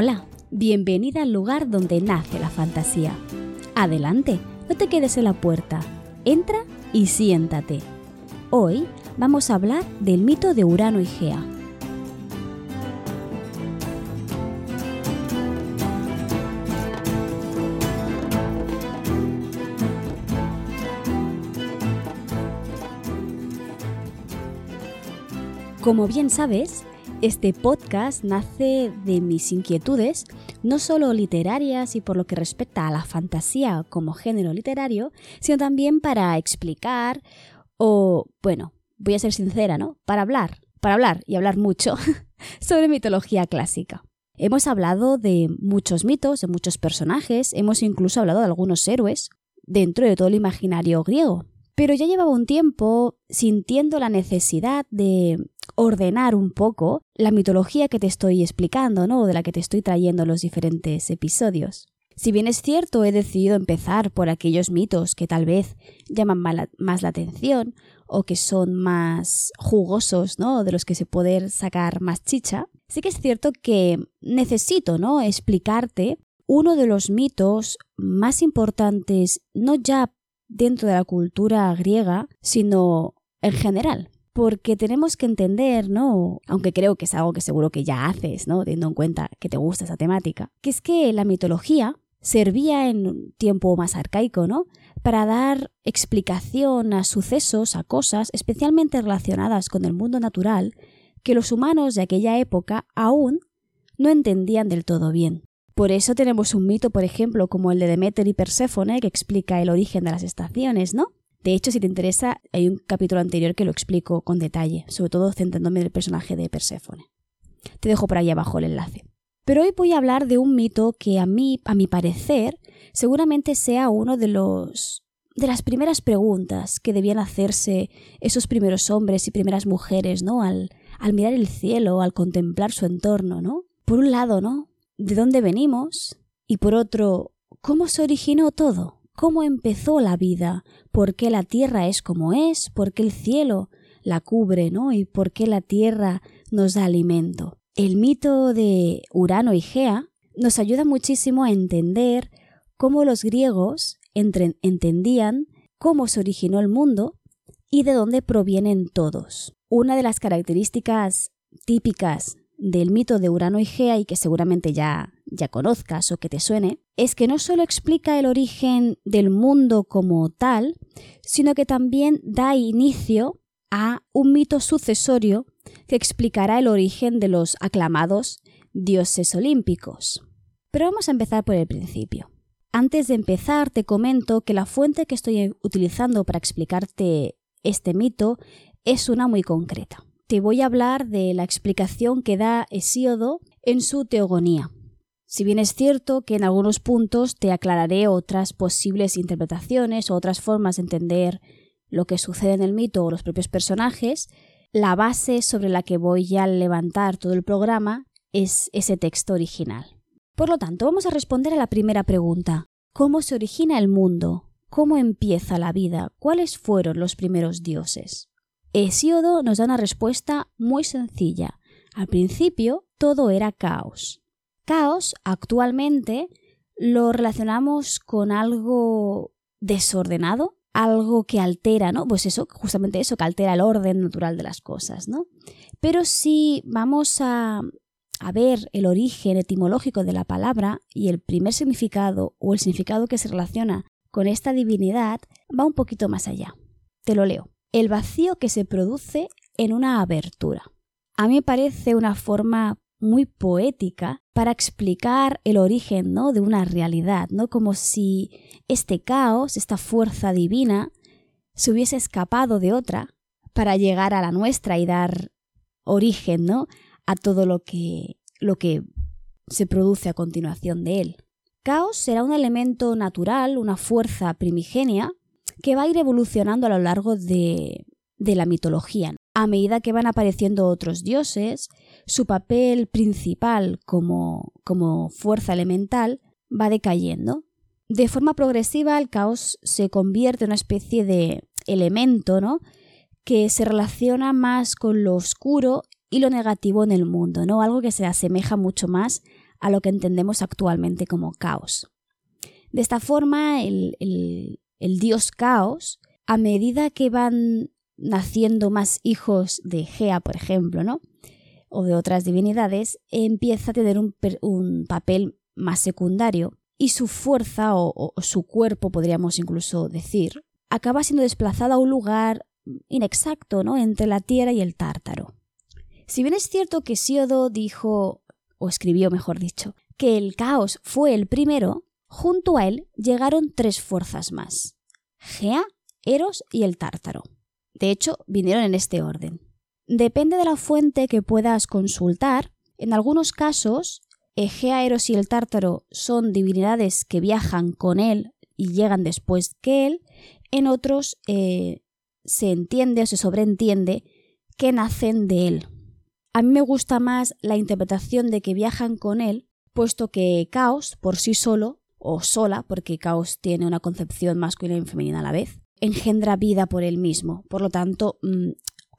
Hola, bienvenida al lugar donde nace la fantasía. Adelante, no te quedes en la puerta. Entra y siéntate. Hoy vamos a hablar del mito de Urano y Gea. Como bien sabes, este podcast nace de mis inquietudes, no solo literarias y por lo que respecta a la fantasía como género literario, sino también para explicar o, bueno, voy a ser sincera, ¿no? Para hablar, para hablar y hablar mucho sobre mitología clásica. Hemos hablado de muchos mitos, de muchos personajes, hemos incluso hablado de algunos héroes dentro de todo el imaginario griego. Pero ya llevaba un tiempo sintiendo la necesidad de ordenar un poco la mitología que te estoy explicando, ¿no? O de la que te estoy trayendo los diferentes episodios. Si bien es cierto, he decidido empezar por aquellos mitos que tal vez llaman más la atención o que son más jugosos, ¿no? De los que se puede sacar más chicha, sí que es cierto que necesito, ¿no? Explicarte uno de los mitos más importantes, no ya dentro de la cultura griega, sino en general. Porque tenemos que entender, ¿no? Aunque creo que es algo que seguro que ya haces, ¿no? Teniendo en cuenta que te gusta esa temática, que es que la mitología servía en un tiempo más arcaico, ¿no? Para dar explicación a sucesos, a cosas especialmente relacionadas con el mundo natural que los humanos de aquella época aún no entendían del todo bien. Por eso tenemos un mito, por ejemplo, como el de Demeter y Perséfone, que explica el origen de las estaciones, ¿no? De hecho, si te interesa, hay un capítulo anterior que lo explico con detalle, sobre todo centrándome en el personaje de Perséfone. Te dejo por ahí abajo el enlace. Pero hoy voy a hablar de un mito que a mí, a mi parecer, seguramente sea uno de los de las primeras preguntas que debían hacerse esos primeros hombres y primeras mujeres, ¿no? Al, al mirar el cielo, al contemplar su entorno, ¿no? Por un lado, ¿no? de dónde venimos y por otro, cómo se originó todo, cómo empezó la vida, por qué la tierra es como es, por qué el cielo la cubre, ¿no? Y por qué la tierra nos da alimento. El mito de Urano y Gea nos ayuda muchísimo a entender cómo los griegos entendían cómo se originó el mundo y de dónde provienen todos. Una de las características típicas del mito de Urano y Gea y que seguramente ya, ya conozcas o que te suene, es que no solo explica el origen del mundo como tal, sino que también da inicio a un mito sucesorio que explicará el origen de los aclamados dioses olímpicos. Pero vamos a empezar por el principio. Antes de empezar, te comento que la fuente que estoy utilizando para explicarte este mito es una muy concreta te voy a hablar de la explicación que da Hesíodo en su Teogonía. Si bien es cierto que en algunos puntos te aclararé otras posibles interpretaciones o otras formas de entender lo que sucede en el mito o los propios personajes, la base sobre la que voy a levantar todo el programa es ese texto original. Por lo tanto, vamos a responder a la primera pregunta. ¿Cómo se origina el mundo? ¿Cómo empieza la vida? ¿Cuáles fueron los primeros dioses? Hesíodo nos da una respuesta muy sencilla. Al principio todo era caos. Caos actualmente lo relacionamos con algo desordenado, algo que altera, ¿no? Pues eso, justamente eso, que altera el orden natural de las cosas, ¿no? Pero si vamos a, a ver el origen etimológico de la palabra y el primer significado o el significado que se relaciona con esta divinidad, va un poquito más allá. Te lo leo el vacío que se produce en una abertura. A mí me parece una forma muy poética para explicar el origen ¿no? de una realidad, ¿no? como si este caos, esta fuerza divina, se hubiese escapado de otra para llegar a la nuestra y dar origen ¿no? a todo lo que, lo que se produce a continuación de él. Caos será un elemento natural, una fuerza primigenia, que va a ir evolucionando a lo largo de, de la mitología. A medida que van apareciendo otros dioses, su papel principal como, como fuerza elemental va decayendo. De forma progresiva, el caos se convierte en una especie de elemento, ¿no? que se relaciona más con lo oscuro y lo negativo en el mundo, ¿no? Algo que se asemeja mucho más a lo que entendemos actualmente como caos. De esta forma, el, el dios caos, a medida que van naciendo más hijos de Gea, por ejemplo, ¿no? o de otras divinidades, empieza a tener un, papel más secundario y su fuerza o, su cuerpo, podríamos incluso decir, acaba siendo desplazada a un lugar inexacto, ¿no? Entre la Tierra y el Tártaro. Si bien es cierto que Siodo dijo, o escribió mejor dicho, que el caos fue el primero, junto a él llegaron tres fuerzas más: Gea, Eros y el Tártaro. De hecho, vinieron en este orden. Depende de la fuente que puedas consultar. En algunos casos, Egea, Eros y el Tártaro son divinidades que viajan con él y llegan después que él. En otros eh, se entiende o se sobreentiende que nacen de él. A mí me gusta más la interpretación de que viajan con él, puesto que Caos por sí solo, o sola, porque Caos tiene una concepción masculina y femenina a la vez, engendra vida por él mismo. Por lo tanto, mm,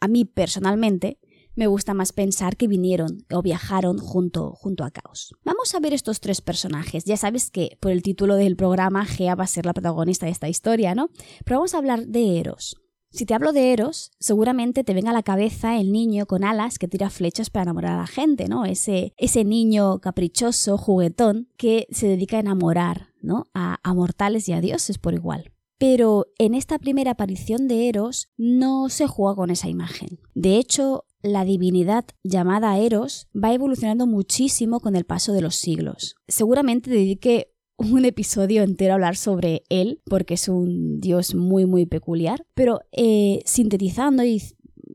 a mí personalmente me gusta más pensar que vinieron o viajaron junto, junto a Caos. Vamos a ver estos tres personajes. Ya sabes que por el título del programa Gea va a ser la protagonista de esta historia, ¿no? Pero vamos a hablar de Eros. Si te hablo de Eros, seguramente te venga a la cabeza el niño con alas que tira flechas para enamorar a la gente, ¿no? Ese, ese niño caprichoso, juguetón, que se dedica a enamorar, ¿no? A, a mortales y a dioses por igual. Pero en esta primera aparición de Eros no se juega con esa imagen. De hecho, la divinidad llamada Eros va evolucionando muchísimo con el paso de los siglos. Seguramente dedique un episodio entero hablar sobre él, porque es un dios muy muy peculiar, pero eh, sintetizando y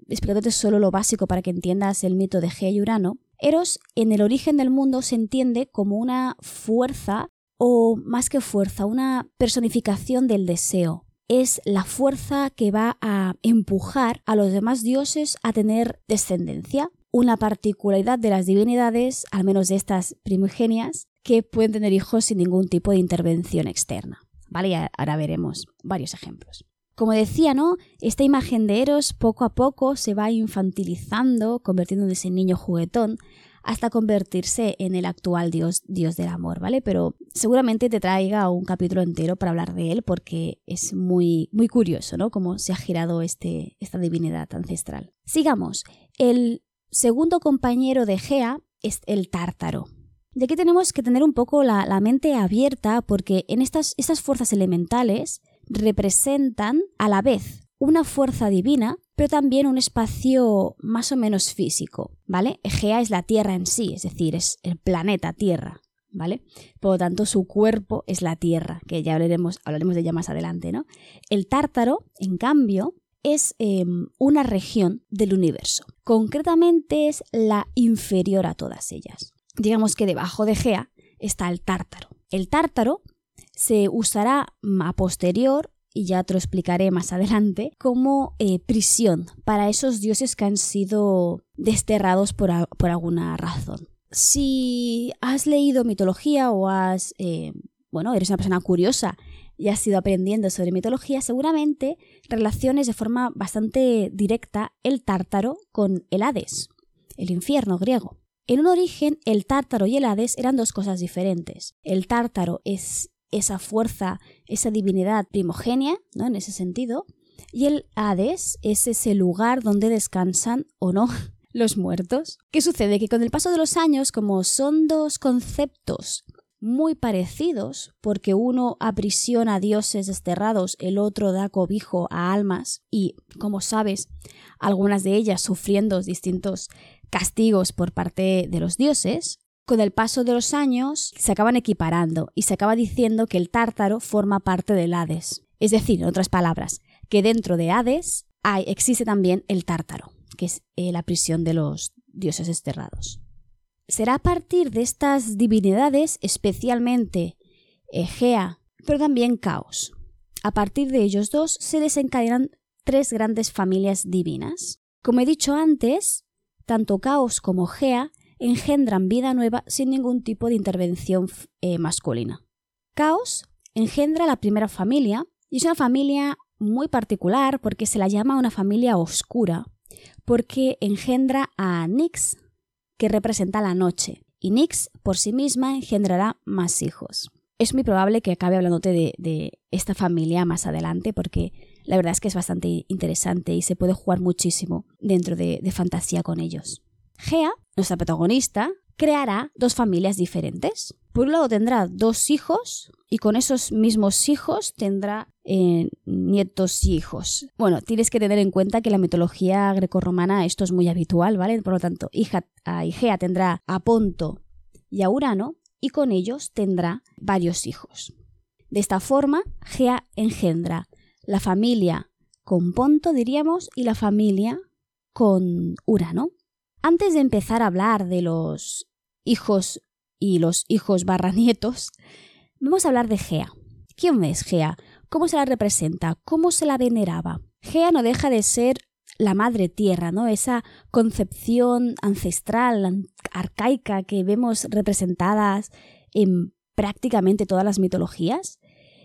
explicándote solo lo básico para que entiendas el mito de Gea y Urano, Eros en el origen del mundo se entiende como una fuerza o más que fuerza, una personificación del deseo. Es la fuerza que va a empujar a los demás dioses a tener descendencia. Una particularidad de las divinidades, al menos de estas primigenias, que pueden tener hijos sin ningún tipo de intervención externa. ¿Vale? ahora veremos varios ejemplos. Como decía, ¿no? Esta imagen de Eros poco a poco se va infantilizando, convirtiéndose en niño juguetón, hasta convertirse en el actual dios, dios del amor, ¿vale? Pero seguramente te traiga un capítulo entero para hablar de él porque es muy, muy curioso, ¿no? Cómo se ha girado este, esta divinidad ancestral. Sigamos. El segundo compañero de Gea es el tártaro. De aquí tenemos que tener un poco la, la mente abierta porque en estas, estas fuerzas elementales representan a la vez una fuerza divina, pero también un espacio más o menos físico, ¿vale? Egea es la Tierra en sí, es decir, es el planeta Tierra, ¿vale? Por lo tanto, su cuerpo es la Tierra, que ya hablaremos, hablaremos de ella más adelante, ¿no? El Tártaro, en cambio, es em, una región del universo. Concretamente es la inferior a todas ellas. Digamos que debajo de Egea está el Tártaro. El Tártaro se usará a posterior y ya te lo explicaré más adelante, como eh, prisión para esos dioses que han sido desterrados por, alguna razón. Si has leído mitología o has, eh, bueno, eres una persona curiosa y has ido aprendiendo sobre mitología, seguramente relaciones de forma bastante directa el tártaro con el Hades, el infierno griego. En un origen, el tártaro y el Hades eran dos cosas diferentes. El tártaro es esa fuerza, esa divinidad primogénea, ¿no? En ese sentido. Y el Hades es ese lugar donde descansan o no los muertos. ¿Qué sucede? Que con el paso de los años, como son dos conceptos muy parecidos, porque uno aprisiona a dioses desterrados, el otro da cobijo a almas, y, como sabes, algunas de ellas sufriendo distintos castigos por parte de los dioses, con el paso de los años se acaban equiparando y se acaba diciendo que el tártaro forma parte del Hades. Es decir, en otras palabras, que dentro de Hades hay, existe también el tártaro, que es eh, la prisión de los dioses desterrados. Será a partir de estas divinidades, especialmente Egea, pero también Caos. A partir de ellos dos se desencadenan tres grandes familias divinas. Como he dicho antes, tanto Caos como Gea engendran vida nueva sin ningún tipo de intervención eh, masculina. Caos engendra la primera familia y es una familia muy particular porque se la llama una familia oscura, porque engendra a Nix, que representa la noche, y Nix por sí misma engendrará más hijos. Es muy probable que acabe hablándote de, esta familia más adelante porque la verdad es que es bastante interesante y se puede jugar muchísimo dentro de, de fantasía con ellos. Gea, nuestra protagonista, creará dos familias diferentes. Por un lado tendrá dos hijos y con esos mismos hijos tendrá eh, nietos y hijos. Bueno, tienes que tener en cuenta que la mitología grecorromana esto es muy habitual, ¿vale? Por lo tanto, hija, tendrá a Ponto y a Urano y con ellos tendrá varios hijos. De esta forma, Gea engendra la familia con Ponto, diríamos, y la familia con Urano. Antes de empezar a hablar de los hijos y los hijos barra nietos, vamos a hablar de Gea. ¿Quién es Gea? ¿Cómo se la representa? ¿Cómo se la veneraba? Gea no deja de ser la madre tierra, ¿no? Esa concepción ancestral, arcaica que vemos representadas en prácticamente todas las mitologías.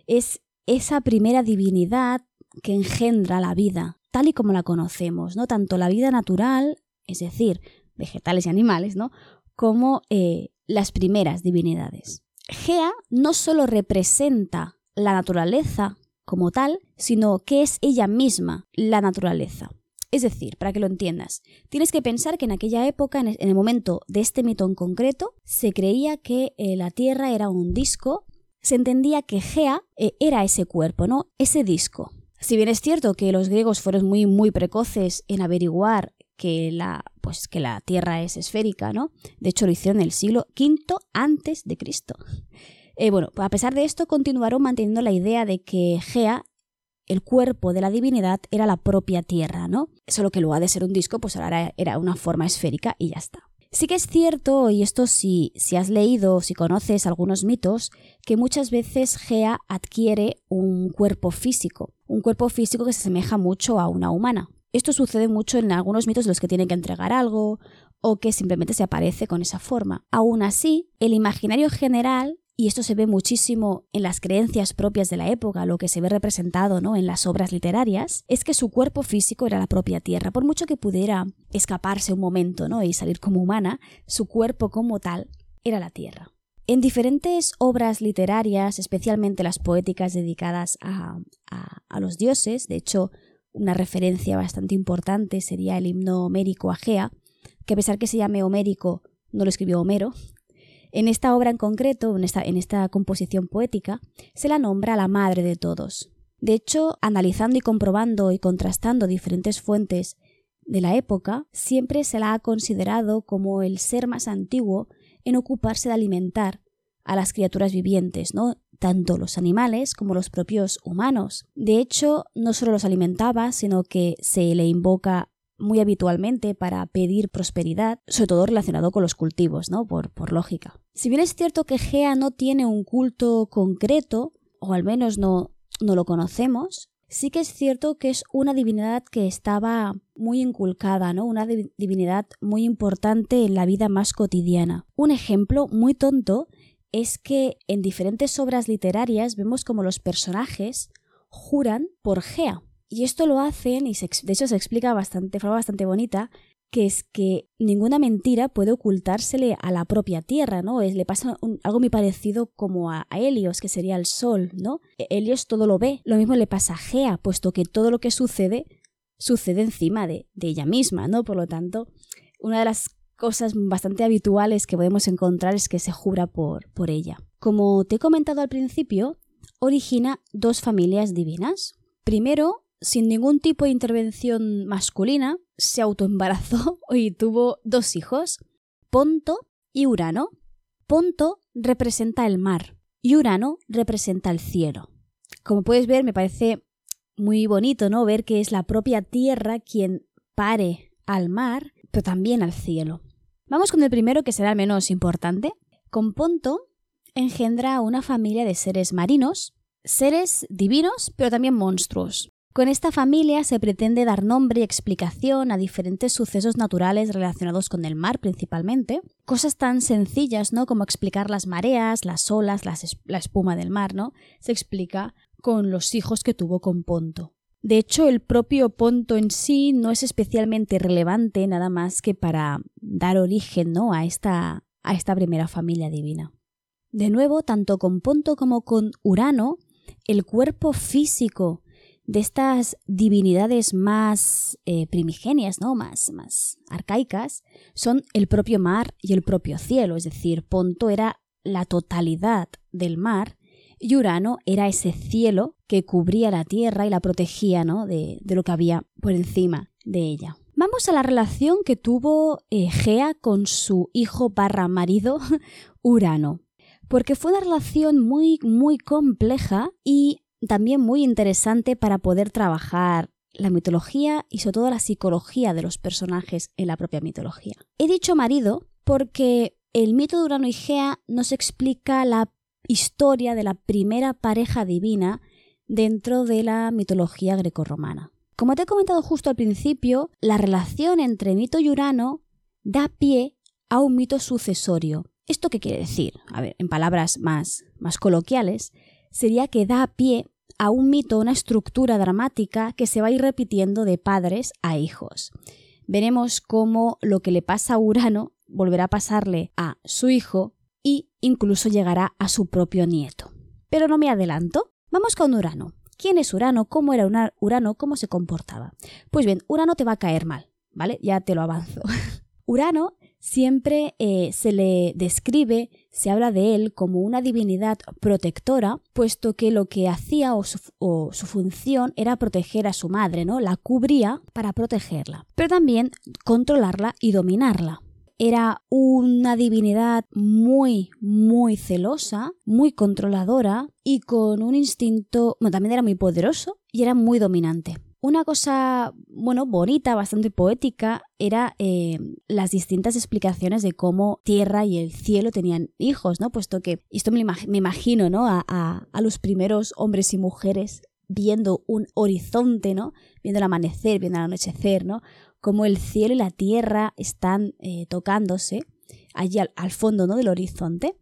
Es esa primera divinidad que engendra la vida, tal y como la conocemos, ¿no? Tanto la vida natural es decir, vegetales y animales, ¿no? como eh, las primeras divinidades. Gea no solo representa la naturaleza como tal, sino que es ella misma la naturaleza. Es decir, para que lo entiendas, tienes que pensar que en aquella época, en el momento de este mito en concreto, se creía que eh, la Tierra era un disco, se entendía que Gea eh, era ese cuerpo, ¿no? Ese disco. Si bien es cierto que los griegos fueron muy, muy precoces en averiguar que la, pues, que la Tierra es esférica, ¿no? De hecho, lo hicieron en el siglo V antes de Cristo. Eh, bueno, a pesar de esto, continuaron manteniendo la idea de que Gea, el cuerpo de la divinidad, era la propia Tierra, ¿no? Solo que luego de ser un disco, pues ahora era una forma esférica y ya está. Sí que es cierto, y esto si, si has leído o si conoces algunos mitos, que muchas veces Gea adquiere un cuerpo físico, un cuerpo físico que se asemeja mucho a una humana. Esto sucede mucho en algunos mitos de los que tienen que entregar algo o que simplemente se aparece con esa forma. Aún así, el imaginario general y esto se ve muchísimo en las creencias propias de la época, lo que se ve representado ¿no? en las obras literarias, es que su cuerpo físico era la propia tierra. Por mucho que pudiera escaparse un momento ¿no? y salir como humana, su cuerpo como tal era la tierra. En diferentes obras literarias, especialmente las poéticas dedicadas a, a los dioses, de hecho, una referencia bastante importante sería el himno homérico a Gea, que a pesar que se llame homérico, no lo escribió Homero. En esta obra en concreto, en esta, composición poética, se la nombra la madre de todos. De hecho, analizando y comprobando y contrastando diferentes fuentes de la época, siempre se la ha considerado como el ser más antiguo en ocuparse de alimentar a las criaturas vivientes, ¿no? tanto los animales como los propios humanos. De hecho, no solo los alimentaba, sino que se le invoca muy habitualmente para pedir prosperidad, sobre todo relacionado con los cultivos, ¿no? Por, por lógica. Si bien es cierto que Gea no tiene un culto concreto, o al menos no, no lo conocemos, sí que es cierto que es una divinidad que estaba muy inculcada, ¿no? Una divinidad muy importante en la vida más cotidiana. Un ejemplo muy tonto es que en diferentes obras literarias vemos como los personajes juran por Gea. Y esto lo hacen, y de hecho se explica bastante, de forma bastante bonita, que es que ninguna mentira puede ocultársele a la propia tierra, ¿no? Es, le pasa algo muy parecido como a, Helios, que sería el sol, ¿no? E, Helios todo lo ve. Lo mismo le pasa a Gea, puesto que todo lo que sucede sucede encima de, de ella misma, ¿no? Por lo tanto, una de las cosas bastante habituales que podemos encontrar es que se jura por, por ella. Como te he comentado al principio, origina dos familias divinas. Primero, sin ningún tipo de intervención masculina, se autoembarazó y tuvo dos hijos, Ponto y Urano. Ponto representa el mar y Urano representa el cielo. Como puedes ver, me parece muy bonito, ¿no? Ver que es la propia Tierra quien pare al mar, pero también al cielo. Vamos con el primero que será el menos importante. Con Ponto engendra una familia de seres marinos, seres divinos, pero también monstruos. Con esta familia se pretende dar nombre y explicación a diferentes sucesos naturales relacionados con el mar principalmente. Cosas tan sencillas, ¿no? Como explicar las mareas, las olas, la espuma del mar, ¿no? Se explica con los hijos que tuvo con Ponto. De hecho, el propio Ponto en sí no es especialmente relevante nada más que para dar origen ¿no? a, esta, a esta primera familia divina. De nuevo, tanto con Ponto como con Urano, el cuerpo físico de estas divinidades más eh, primigenias, ¿no? Más, más arcaicas, son el propio mar y el propio cielo. Es decir, Ponto era la totalidad del mar y Urano era ese cielo que cubría la tierra y la protegía ¿no? de, de lo que había por encima de ella. Vamos a la relación que tuvo eh, Gea con su hijo barra marido Urano, porque fue una relación muy, muy compleja y también muy interesante para poder trabajar la mitología y sobre todo la psicología de los personajes en la propia mitología. He dicho marido porque el mito de Urano y Gea nos explica la historia de la primera pareja divina dentro de la mitología grecorromana. Como te he comentado justo al principio, la relación entre mito y Urano da pie a un mito sucesorio. ¿Esto qué quiere decir? A ver, en palabras más, más coloquiales, sería que da pie a un mito, una estructura dramática que se va a ir repitiendo de padres a hijos. Veremos cómo lo que le pasa a Urano volverá a pasarle a su hijo y incluso llegará a su propio nieto. Pero no me adelanto. Vamos con Urano. ¿Quién es Urano? ¿Cómo era Urano? ¿Cómo se comportaba? Pues bien, Urano te va a caer mal, ¿vale? Ya te lo avanzo. Urano siempre eh, se le describe, se habla de él como una divinidad protectora, puesto que lo que hacía o su, función era proteger a su madre, ¿no? La cubría para protegerla, pero también controlarla y dominarla. Era una divinidad muy, muy celosa, muy controladora y con un instinto, bueno, también era muy poderoso y era muy dominante. Una cosa, bueno, bonita, bastante poética, era eh, las distintas explicaciones de cómo Tierra y el cielo tenían hijos, ¿no? Puesto que, esto me, imagino, ¿no? A, a, los primeros hombres y mujeres viendo un horizonte, ¿no? Viendo el amanecer, viendo el anochecer, ¿no? Como el cielo y la tierra están eh, tocándose allí al, al, fondo, ¿no? Del horizonte.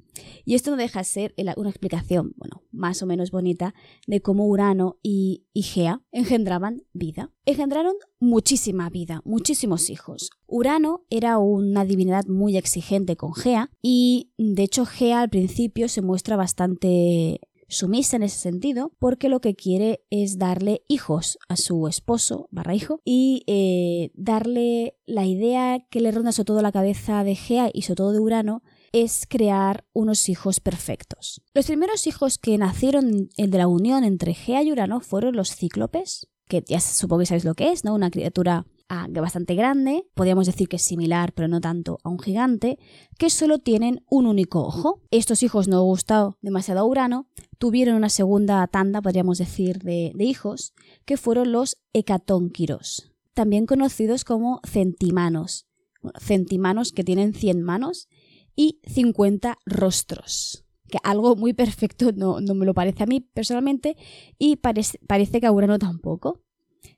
Y esto no deja de ser una explicación, bueno, más o menos bonita, de cómo Urano y, Gea engendraban vida. Engendraron muchísima vida, muchísimos hijos. Urano era una divinidad muy exigente con Gea y de hecho Gea al principio se muestra bastante sumisa en ese sentido, porque lo que quiere es darle hijos a su esposo barra hijo y eh, darle la idea que le ronda sobre todo la cabeza de Gea y sobre todo de Urano es crear unos hijos perfectos. Los primeros hijos que nacieron de la unión entre Gea y Urano fueron los cíclopes, que ya supongo que sabéis lo que es, ¿no? Una criatura ah, bastante grande, podríamos decir que es similar, pero no tanto a un gigante, que solo tienen un único ojo. Estos hijos no gustado demasiado a Urano, tuvieron una segunda tanda, podríamos decir, de, hijos, que fueron los hecatónquiros, también conocidos como centimanos. centimanos que tienen 100 manos y 50 rostros. Que algo muy perfecto no, me lo parece a mí personalmente y parece, que a Urano tampoco.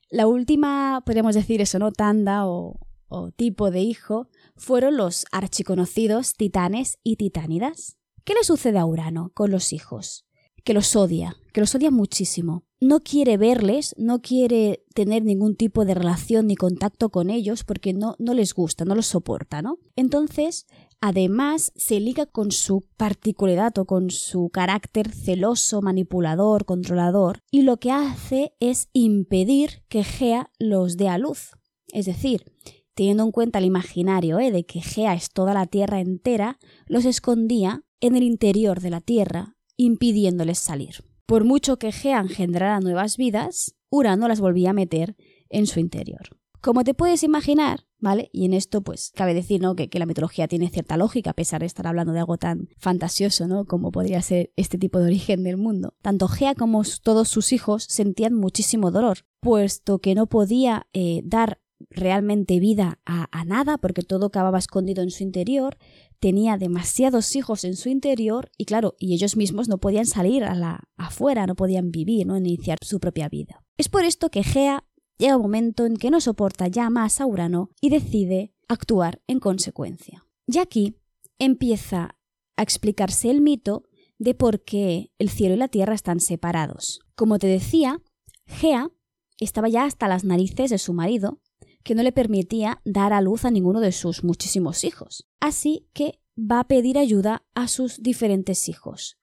La última, podríamos decir eso, ¿no? Tanda o, o tipo de hijo fueron los archiconocidos titanes y titánidas. ¿Qué le sucede a Urano con los hijos? Que los odia, que los odia muchísimo. No quiere verles, no quiere tener ningún tipo de relación ni contacto con ellos porque no, no les gusta, no los soporta, ¿no? Entonces Además, se liga con su particularidad o con su carácter celoso, manipulador, controlador, y lo que hace es impedir que Gea los dé a luz. Es decir, teniendo en cuenta el imaginario ¿eh? de que Gea es toda la tierra entera, los escondía en el interior de la tierra, impidiéndoles salir. Por mucho que Gea engendrara nuevas vidas, Urano las volvía a meter en su interior. Como te puedes imaginar, ¿vale? Y en esto, pues, cabe decir, ¿no? Que, la mitología tiene cierta lógica, a pesar de estar hablando de algo tan fantasioso, ¿no? Como podría ser este tipo de origen del mundo. Tanto Gea como todos sus hijos sentían muchísimo dolor, puesto que no podía eh, dar realmente vida a, nada, porque todo acababa escondido en su interior, tenía demasiados hijos en su interior y claro, y ellos mismos no podían salir a la afuera, no podían vivir, no iniciar su propia vida. Es por esto que Gea llega un momento en que no soporta ya más a Urano y decide actuar en consecuencia. Y aquí empieza a explicarse el mito de por qué el cielo y la tierra están separados. Como te decía, Gea estaba ya hasta las narices de su marido, que no le permitía dar a luz a ninguno de sus muchísimos hijos. Así que va a pedir ayuda a sus diferentes hijos.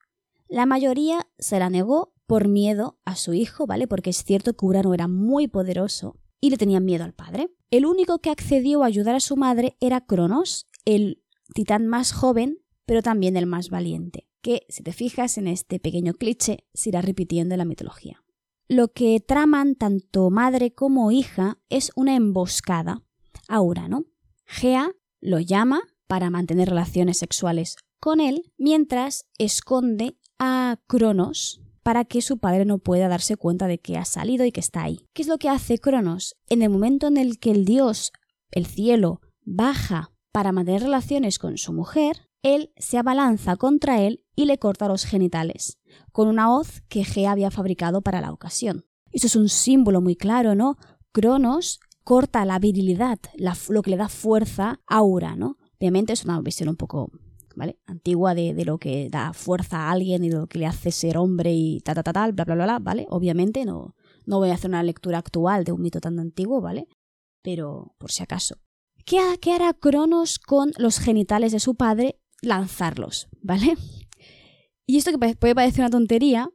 La mayoría se la negó por miedo a su hijo, ¿vale? Porque es cierto que Urano era muy poderoso y le tenían miedo al padre. El único que accedió a ayudar a su madre era Cronos, el titán más joven, pero también el más valiente, que, si te fijas en este pequeño cliché, se irá repitiendo en la mitología. Lo que traman tanto madre como hija es una emboscada a Urano. Gea lo llama para mantener relaciones sexuales con él, mientras esconde a Cronos para que su padre no pueda darse cuenta de que ha salido y que está ahí. ¿Qué es lo que hace Cronos? En el momento en el que el dios, el cielo, baja para mantener relaciones con su mujer, él se abalanza contra él y le corta los genitales, con una hoz que Gea había fabricado para la ocasión. Eso es un símbolo muy claro, ¿no? Cronos corta la virilidad, lo que le da fuerza a Urano. Obviamente es una visión un poco ¿vale? antigua de, lo que da fuerza a alguien y de lo que le hace ser hombre y ta ta ta tal, bla bla bla, bla ¿vale? Obviamente no, no voy a hacer una lectura actual de un mito tan antiguo, ¿vale? Pero por si acaso. ¿Qué, qué hará Cronos con los genitales de su padre? Lanzarlos, ¿vale? Y esto que puede parecer una tontería,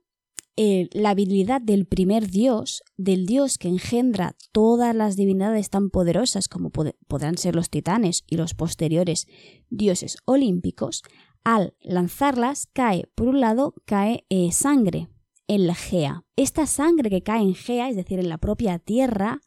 eh, la habilidad del primer dios, del dios que engendra todas las divinidades tan poderosas como podrán ser los titanes y los posteriores dioses olímpicos, al lanzarlas cae, por un lado, cae eh, sangre en la Gea. Esta sangre que cae en Gea, es decir, en la propia tierra,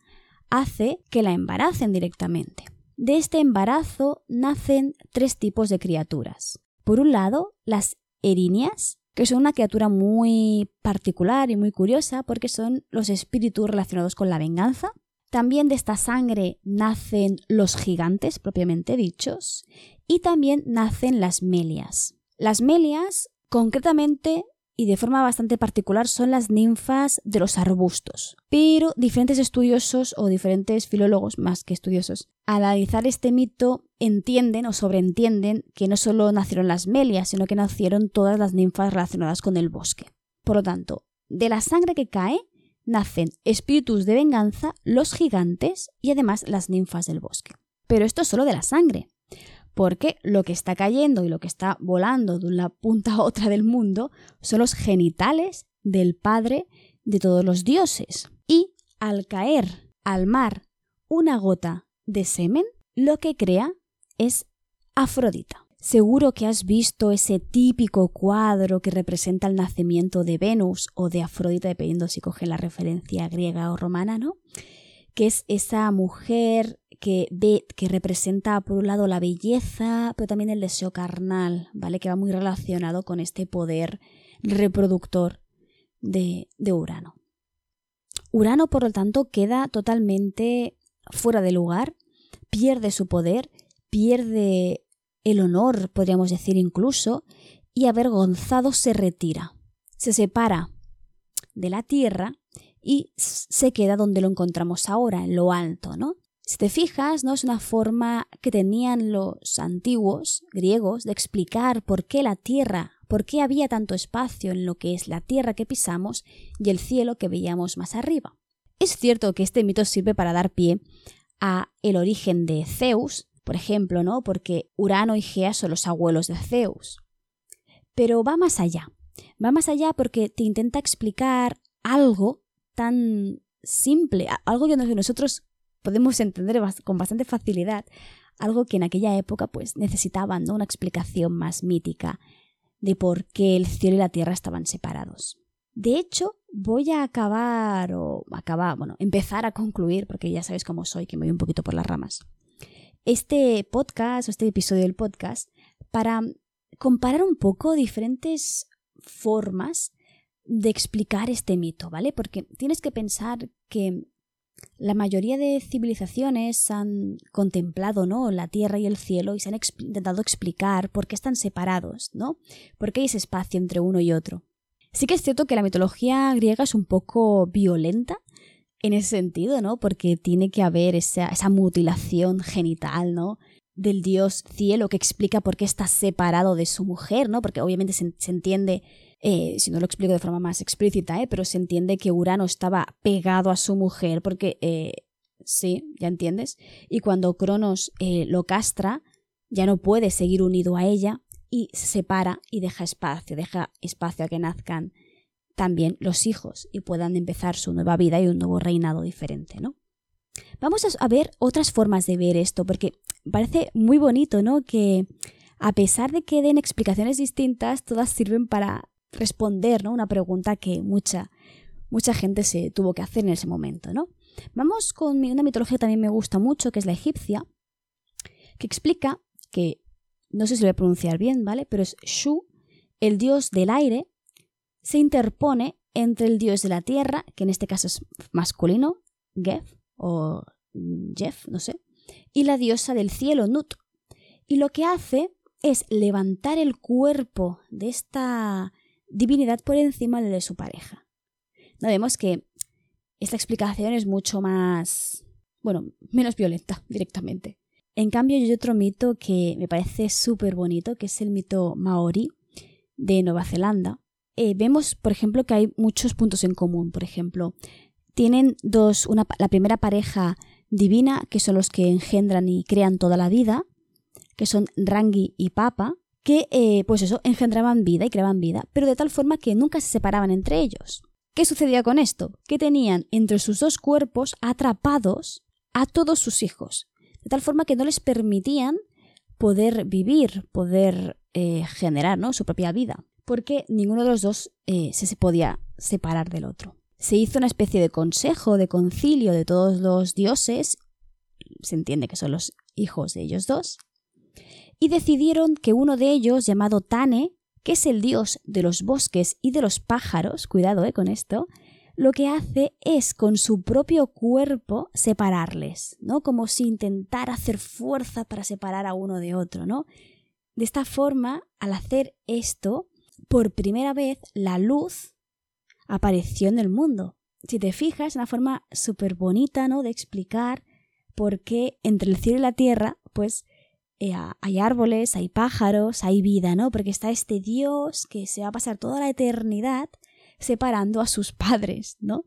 hace que la embaracen directamente. De este embarazo nacen tres tipos de criaturas. Por un lado, las erinias, que son una criatura muy particular y muy curiosa porque son los espíritus relacionados con la venganza. También de esta sangre nacen los gigantes, propiamente dichos, y también nacen las melias. Las melias, concretamente, y de forma bastante particular son las ninfas de los arbustos. Pero diferentes estudiosos o diferentes filólogos, más que estudiosos, al analizar este mito entienden o sobreentienden que no solo nacieron las melias, sino que nacieron todas las ninfas relacionadas con el bosque. Por lo tanto, de la sangre que cae nacen espíritus de venganza, los gigantes y además las ninfas del bosque. Pero esto es solo de la sangre porque lo que está cayendo y lo que está volando de una punta a otra del mundo son los genitales del padre de todos los dioses. Y al caer al mar una gota de semen, lo que crea es Afrodita. Seguro que has visto ese típico cuadro que representa el nacimiento de Venus o de Afrodita, dependiendo si coge la referencia griega o romana, ¿no? Que es esa mujer que ve, que representa por un lado la belleza, pero también el deseo carnal, ¿vale? Que va muy relacionado con este poder reproductor de, de Urano. Urano, por lo tanto, queda totalmente fuera de lugar, pierde su poder, pierde el honor, podríamos decir incluso, y avergonzado se retira. Se separa de la tierra y se queda donde lo encontramos ahora, en lo alto, ¿no? Si te fijas, ¿no? es una forma que tenían los antiguos griegos de explicar por qué la tierra, por qué había tanto espacio en lo que es la tierra que pisamos y el cielo que veíamos más arriba. Es cierto que este mito sirve para dar pie a el origen de Zeus, por ejemplo, ¿no? Porque Urano y Gea son los abuelos de Zeus. Pero va más allá. Va más allá porque te intenta explicar algo tan simple, algo que nosotros podemos entender con bastante facilidad algo que en aquella época pues necesitaban una explicación más mítica de por qué el cielo y la tierra estaban separados. De hecho, voy a acabar o acabar, bueno, empezar a concluir, porque ya sabéis cómo soy, que me voy un poquito por las ramas, este podcast o este episodio del podcast para comparar un poco diferentes formas de explicar este mito, ¿vale? Porque tienes que pensar que la mayoría de civilizaciones han contemplado ¿no? la tierra y el cielo y se han intentado explicar por qué están separados, ¿no? ¿Por qué hay ese espacio entre uno y otro? Sí que es cierto que la mitología griega es un poco violenta en ese sentido, ¿no? Porque tiene que haber esa, esa mutilación genital, ¿no? Del dios cielo que explica por qué está separado de su mujer, ¿no? Porque obviamente se, se entiende eh, si no lo explico de forma más explícita, ¿eh? pero se entiende que Urano estaba pegado a su mujer porque, eh, sí, ya entiendes, y cuando Cronos lo castra, ya no puede seguir unido a ella y se separa y deja espacio, deja espacio a que nazcan también los hijos y puedan empezar su nueva vida y un nuevo reinado diferente, ¿no? Vamos a ver otras formas de ver esto, porque parece muy bonito, ¿no? Que a pesar de que den explicaciones distintas, todas sirven para responder, ¿no? Una pregunta que mucha, mucha gente se tuvo que hacer en ese momento, ¿no? Vamos con una mitología que también me gusta mucho, que es la egipcia, que explica que, no sé si lo voy a pronunciar bien, ¿vale? Pero es Shu, el dios del aire, se interpone entre el dios de la tierra, que en este caso es masculino, Gef, o Jeff, no sé, y la diosa del cielo, Nut. Y lo que hace es levantar el cuerpo de esta divinidad por encima de su pareja. Vemos que esta explicación es mucho más, bueno, menos violenta directamente. En cambio, hay otro mito que me parece súper bonito, que es el mito maori de Nueva Zelanda. Eh, vemos, por ejemplo, que hay muchos puntos en común. Por ejemplo, tienen dos, una, la primera pareja divina, que son los que engendran y crean toda la vida, que son Rangi y Papa, que, eh, pues eso, engendraban vida y creaban vida, pero de tal forma que nunca se separaban entre ellos. ¿Qué sucedía con esto? Que tenían entre sus dos cuerpos atrapados a todos sus hijos, de tal forma que no les permitían poder vivir, poder eh, generar ¿no? su propia vida, porque ninguno de los dos eh, se podía separar del otro se hizo una especie de consejo, de concilio de todos los dioses, se entiende que son los hijos de ellos dos, y decidieron que uno de ellos, llamado Tane, que es el dios de los bosques y de los pájaros, cuidado eh, con esto, lo que hace es con su propio cuerpo separarles, ¿no? Como si intentara hacer fuerza para separar a uno de otro, ¿no? De esta forma, al hacer esto, por primera vez la luz apareció en el mundo. Si te fijas, es una forma súper bonita, ¿no? De explicar por qué entre el cielo y la tierra, pues eh, hay árboles, hay pájaros, hay vida, ¿no? Porque está este Dios que se va a pasar toda la eternidad separando a sus padres, ¿no?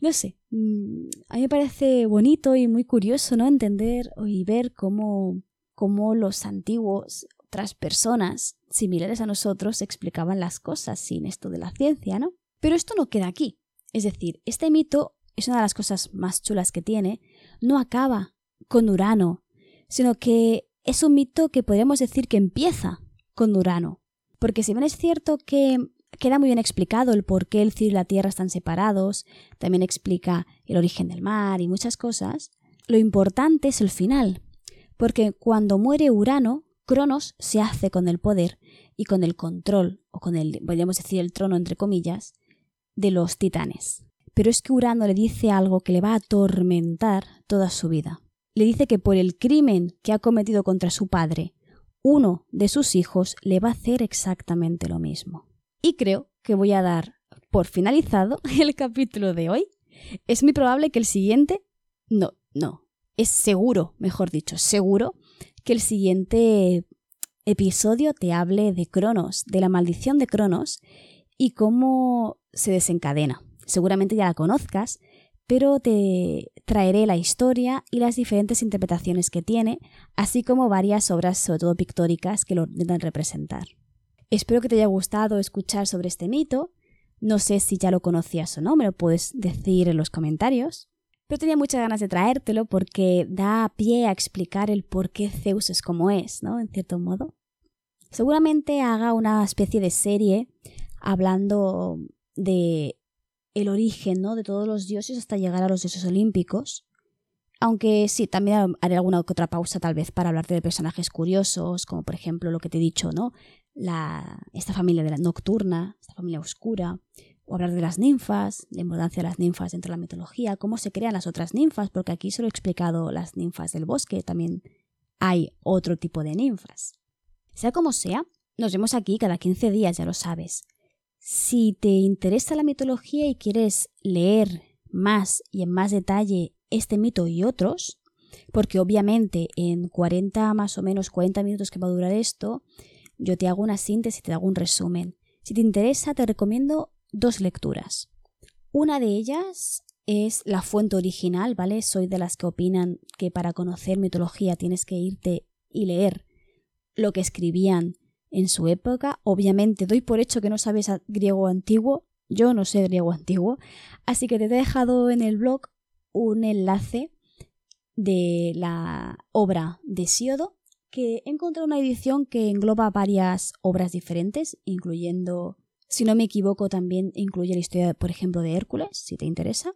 No sé, mm, a mí me parece bonito y muy curioso, ¿no? Entender y ver cómo, cómo los antiguos otras personas similares a nosotros explicaban las cosas sin esto de la ciencia, ¿no? Pero esto no queda aquí. Es decir, este mito es una de las cosas más chulas que tiene. No acaba con Urano, sino que es un mito que podríamos decir que empieza con Urano. Porque si bien es cierto que queda muy bien explicado el por qué el cielo y la tierra están separados, también explica el origen del mar y muchas cosas, lo importante es el final. Porque cuando muere Urano, Cronos se hace con el poder y con el control, o con el, podríamos decir, el trono, entre comillas, de los titanes. Pero es que Urano le dice algo que le va a atormentar toda su vida. Le dice que por el crimen que ha cometido contra su padre, uno de sus hijos le va a hacer exactamente lo mismo. Y creo que voy a dar por finalizado el capítulo de hoy. Es muy probable que el siguiente... No, no. Es seguro, mejor dicho, seguro que el siguiente episodio te hable de Cronos, de la maldición de Cronos y cómo se desencadena. Seguramente ya la conozcas, pero te traeré la historia y las diferentes interpretaciones que tiene, así como varias obras, sobre todo pictóricas, que lo intentan representar. Espero que te haya gustado escuchar sobre este mito. No sé si ya lo conocías o no, me lo puedes decir en los comentarios. Pero tenía muchas ganas de traértelo porque da pie a explicar el por qué Zeus es como es, ¿no? En cierto modo. Seguramente haga una especie de serie hablando de el origen, ¿no? De todos los dioses hasta llegar a los dioses olímpicos. Aunque sí, también haré alguna otra pausa tal vez para hablarte de personajes curiosos, como por ejemplo lo que te he dicho, ¿no? La, esta familia de la nocturna, esta familia oscura, o hablar de las ninfas, la importancia de las ninfas dentro de la mitología, cómo se crean las otras ninfas, porque aquí solo he explicado las ninfas del bosque, también hay otro tipo de ninfas. Sea como sea, nos vemos aquí cada 15 días, ya lo sabes. Si te interesa la mitología y quieres leer más y en más detalle este mito y otros, porque obviamente en 40 más o menos 40 minutos que va a durar esto, yo te hago una síntesis, te hago un resumen. Si te interesa, te recomiendo dos lecturas. Una de ellas es la fuente original, ¿vale? Soy de las que opinan que para conocer mitología tienes que irte y leer lo que escribían en su época. Obviamente doy por hecho que no sabes griego antiguo, yo no sé griego antiguo, así que te he dejado en el blog un enlace de la obra de Siodo, que he encontrado una edición que engloba varias obras diferentes, incluyendo, si no me equivoco, también incluye la historia, por ejemplo, de Hércules, si te interesa,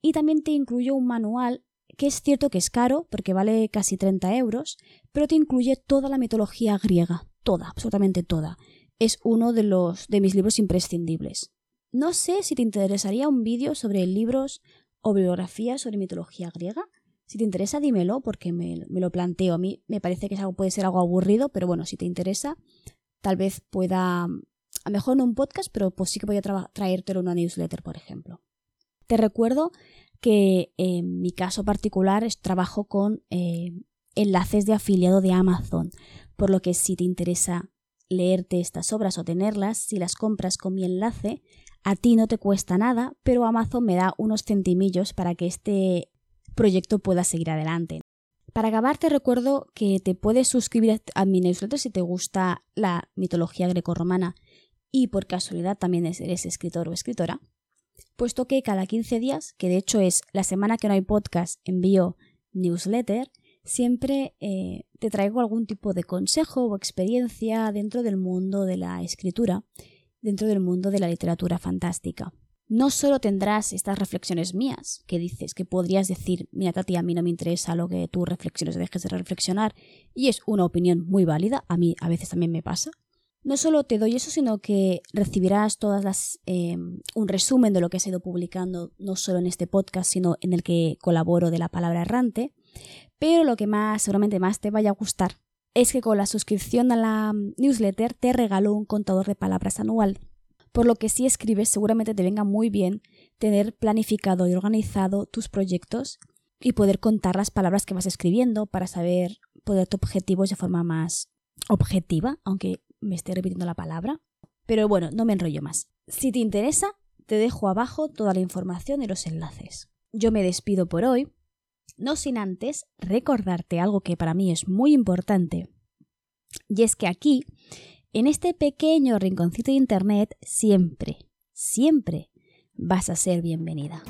y también te incluye un manual que es cierto que es caro, porque vale casi 30 euros, pero te incluye toda la mitología griega, toda, absolutamente toda. Es uno de los de mis libros imprescindibles. No sé si te interesaría un vídeo sobre libros o bibliografías sobre mitología griega. Si te interesa, dímelo, porque me, lo planteo. A mí me parece que algo, puede ser algo aburrido, pero bueno, si te interesa, tal vez pueda, a lo mejor no un podcast, pero pues sí que voy a traértelo en una newsletter, por ejemplo. Te recuerdo que en mi caso particular trabajo con eh, enlaces de afiliado de Amazon, por lo que si te interesa leerte estas obras o tenerlas, si las compras con mi enlace, a ti no te cuesta nada, pero Amazon me da unos centimillos para que este proyecto pueda seguir adelante. Para acabar te recuerdo que te puedes suscribir a mi newsletter si te gusta la mitología grecorromana y por casualidad también eres escritor o escritora puesto que cada 15 días, que de hecho es la semana que no hay podcast, envío newsletter, siempre eh, te traigo algún tipo de consejo o experiencia dentro del mundo de la escritura, dentro del mundo de la literatura fantástica. No solo tendrás estas reflexiones mías, que dices que podrías decir, mira Tati, a mí no me interesa lo que tú reflexiones, dejes de reflexionar, y es una opinión muy válida, a mí a veces también me pasa, no solo te doy eso, sino que recibirás todas las eh, un resumen de lo que has ido publicando, no solo en este podcast, sino en el que colaboro de la palabra errante. Pero lo que más, seguramente más te vaya a gustar, es que con la suscripción a la mm, newsletter te regalo un contador de palabras anual. Por lo que si escribes, seguramente te venga muy bien tener planificado y organizado tus proyectos y poder contar las palabras que vas escribiendo para saber poder tu objetivos de forma más objetiva, aunque me estoy repitiendo la palabra. Pero bueno, no me enrollo más. Si te interesa, te dejo abajo toda la información y los enlaces. Yo me despido por hoy, no sin antes recordarte algo que para mí es muy importante. Y es que aquí, en este pequeño rinconcito de Internet, siempre, siempre vas a ser bienvenida.